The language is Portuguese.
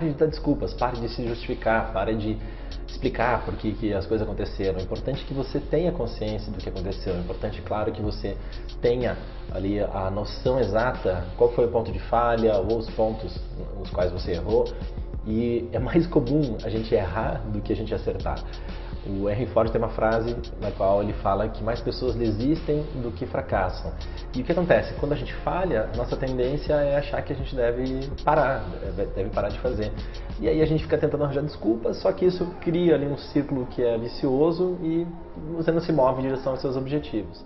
pare de dar desculpas, pare de se justificar, pare de explicar por que, que as coisas aconteceram. É importante que você tenha consciência do que aconteceu. É importante, claro, que você tenha ali a noção exata qual foi o ponto de falha ou os pontos nos quais você errou. E é mais comum a gente errar do que a gente acertar. O Henry Ford tem uma frase na qual ele fala que mais pessoas desistem do que fracassam. E o que acontece? Quando a gente falha, nossa tendência é achar que a gente deve parar, deve parar de fazer. E aí a gente fica tentando arranjar desculpas, só que isso cria ali um círculo que é vicioso e você não se move em direção aos seus objetivos.